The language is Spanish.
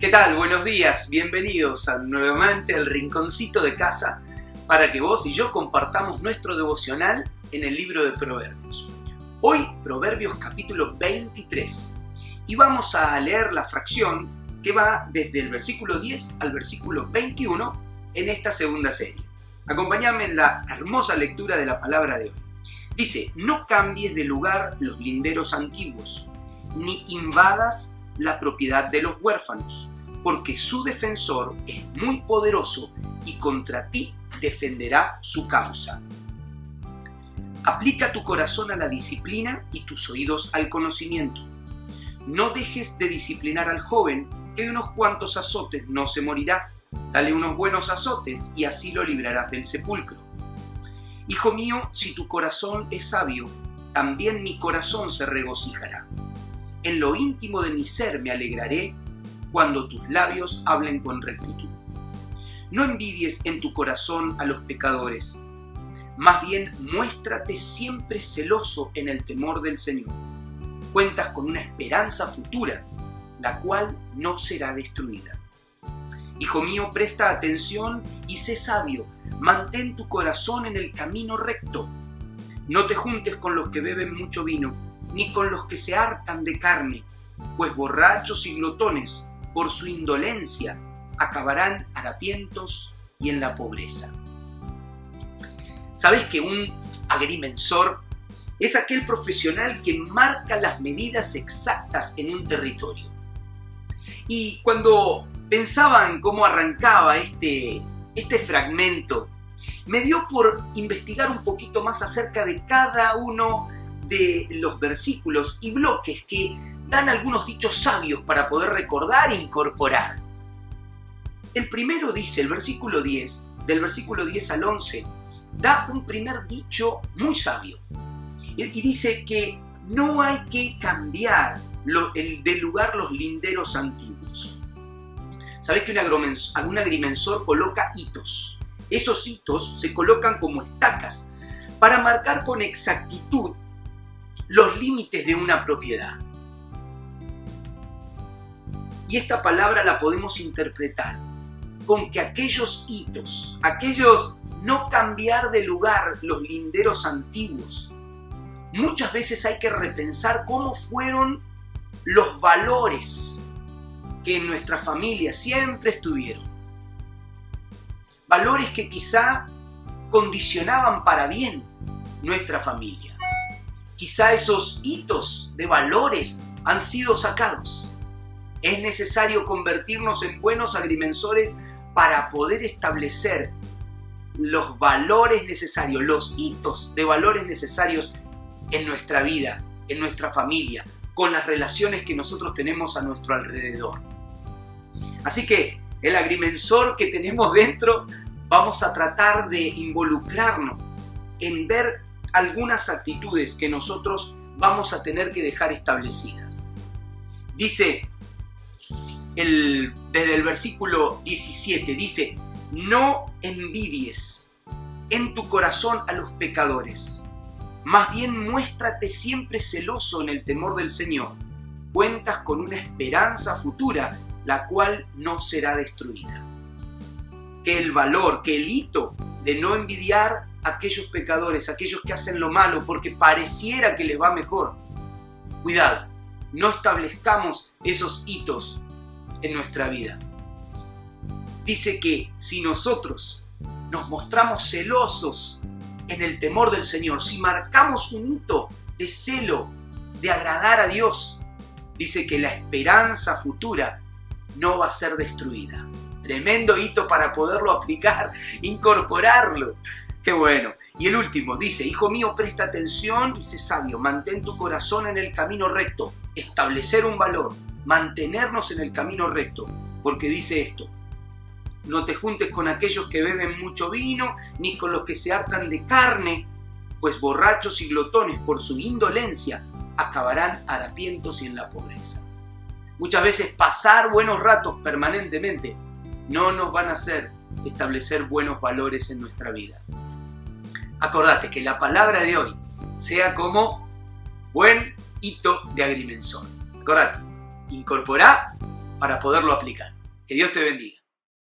¿Qué tal? Buenos días, bienvenidos a, nuevamente al rinconcito de casa para que vos y yo compartamos nuestro devocional en el libro de Proverbios. Hoy Proverbios capítulo 23 y vamos a leer la fracción que va desde el versículo 10 al versículo 21 en esta segunda serie. Acompáñame en la hermosa lectura de la palabra de hoy. Dice, no cambies de lugar los linderos antiguos, ni invadas la propiedad de los huérfanos, porque su defensor es muy poderoso y contra ti defenderá su causa. Aplica tu corazón a la disciplina y tus oídos al conocimiento. No dejes de disciplinar al joven, que de unos cuantos azotes no se morirá. Dale unos buenos azotes y así lo librarás del sepulcro. Hijo mío, si tu corazón es sabio, también mi corazón se regocijará. En lo íntimo de mi ser me alegraré cuando tus labios hablen con rectitud. No envidies en tu corazón a los pecadores, más bien muéstrate siempre celoso en el temor del Señor. Cuentas con una esperanza futura, la cual no será destruida. Hijo mío, presta atención y sé sabio, mantén tu corazón en el camino recto. No te juntes con los que beben mucho vino, ni con los que se hartan de carne, pues borrachos y glotones, por su indolencia, acabarán harapientos y en la pobreza. ¿Sabes que un agrimensor es aquel profesional que marca las medidas exactas en un territorio? Y cuando pensaba en cómo arrancaba este, este fragmento, me dio por investigar un poquito más acerca de cada uno de los versículos y bloques que dan algunos dichos sabios para poder recordar e incorporar. El primero dice, el versículo 10, del versículo 10 al 11, da un primer dicho muy sabio. Y dice que no hay que cambiar el, de lugar los linderos antiguos. Sabes que un agrimensor coloca hitos. Esos hitos se colocan como estacas para marcar con exactitud los límites de una propiedad. Y esta palabra la podemos interpretar con que aquellos hitos, aquellos no cambiar de lugar los linderos antiguos, muchas veces hay que repensar cómo fueron los valores que en nuestra familia siempre estuvieron. Valores que quizá condicionaban para bien nuestra familia. Quizá esos hitos de valores han sido sacados. Es necesario convertirnos en buenos agrimensores para poder establecer los valores necesarios, los hitos de valores necesarios en nuestra vida, en nuestra familia, con las relaciones que nosotros tenemos a nuestro alrededor. Así que el agrimensor que tenemos dentro, vamos a tratar de involucrarnos en ver algunas actitudes que nosotros vamos a tener que dejar establecidas. Dice desde el versículo 17, dice, no envidies en tu corazón a los pecadores, más bien muéstrate siempre celoso en el temor del Señor. Cuentas con una esperanza futura, la cual no será destruida. Que el valor, que el hito de no envidiar a aquellos pecadores, aquellos que hacen lo malo porque pareciera que les va mejor. Cuidado, no establezcamos esos hitos en nuestra vida. Dice que si nosotros nos mostramos celosos en el temor del Señor, si marcamos un hito de celo, de agradar a Dios, dice que la esperanza futura no va a ser destruida. Tremendo hito para poderlo aplicar, incorporarlo. Qué bueno. Y el último dice, Hijo mío, presta atención y sé sabio, mantén tu corazón en el camino recto, establecer un valor, mantenernos en el camino recto, porque dice esto, no te juntes con aquellos que beben mucho vino, ni con los que se hartan de carne, pues borrachos y glotones por su indolencia acabarán harapientos y en la pobreza. Muchas veces pasar buenos ratos permanentemente no nos van a hacer establecer buenos valores en nuestra vida. Acordate que la palabra de hoy sea como buen hito de agrimensor. Acordate, incorpora para poderlo aplicar. Que Dios te bendiga.